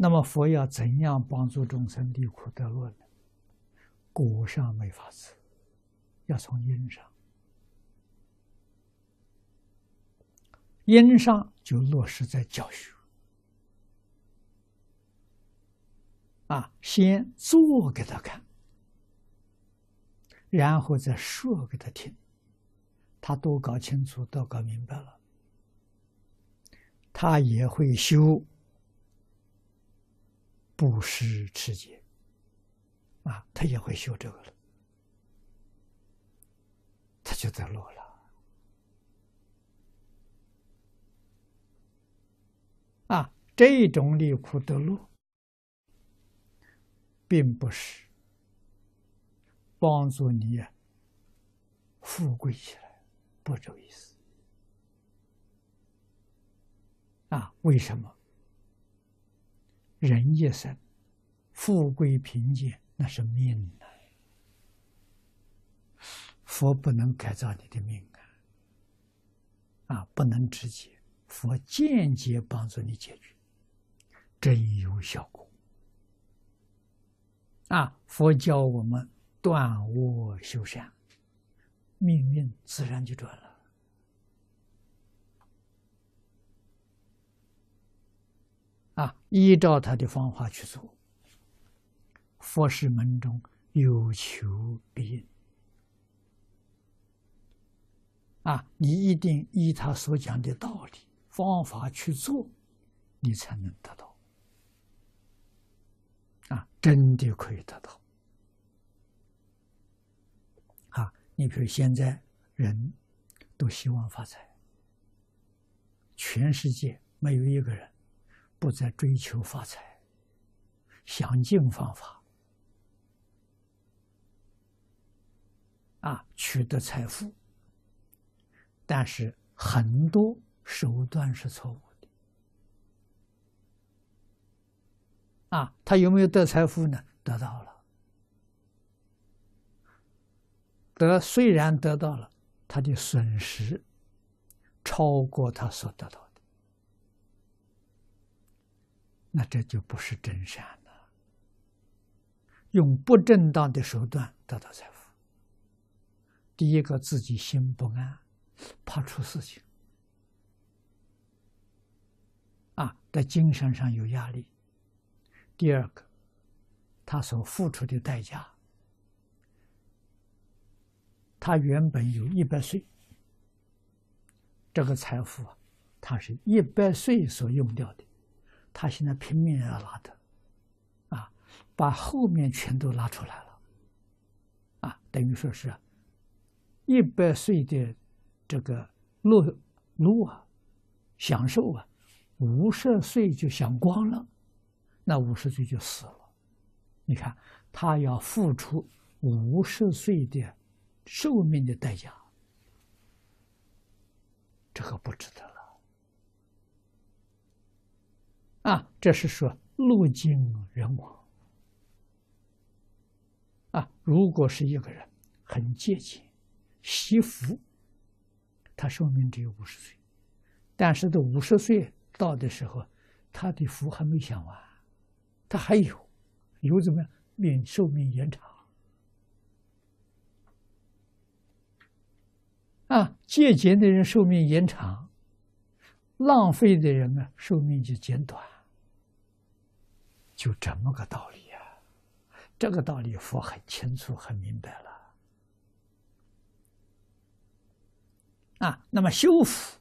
那么佛要怎样帮助众生离苦得乐呢？果上没法子，要从因上。因上就落实在教学。啊，先做给他看，然后再说给他听，他都搞清楚，都搞明白了，他也会修布施持戒，啊，他也会修这个了，他就得落了。啊，这种离苦得乐。并不是帮助你富贵起来，不这意思啊？为什么？人一生富贵贫贱那是命啊，佛不能改造你的命啊，啊，不能直接，佛间接帮助你解决，真有效果。啊！佛教我们断恶修善，命运自然就转了。啊，依照他的方法去做，佛事门中有求必应。啊，你一定依他所讲的道理方法去做，你才能得到。啊，真的可以得到。啊，你比如现在人都希望发财，全世界没有一个人不再追求发财，想尽方法啊取得财富，但是很多手段是错误的。啊，他有没有得财富呢？得到了，得虽然得到了，他的损失超过他所得到的，那这就不是真善了。用不正当的手段得到财富，第一个自己心不安，怕出事情，啊，在精神上有压力。第二个，他所付出的代价，他原本有一百岁，这个财富啊，他是一百岁所用掉的，他现在拼命要拉的，啊，把后面全都拉出来了，啊，等于说是一百岁的这个乐乐啊，享受啊，五十岁就享光了。那五十岁就死了，你看他要付出五十岁的寿命的代价，这个不值得了。啊，这是说路尽人亡。啊，如果是一个人很节俭、惜福，他寿命只有五十岁，但是这五十岁到的时候，他的福还没享完。他还有，有怎么样？命寿命延长啊！节俭的人寿命延长，浪费的人呢，寿命就减短，就这么个道理呀。这个道理佛很清楚、很明白了啊。那么修复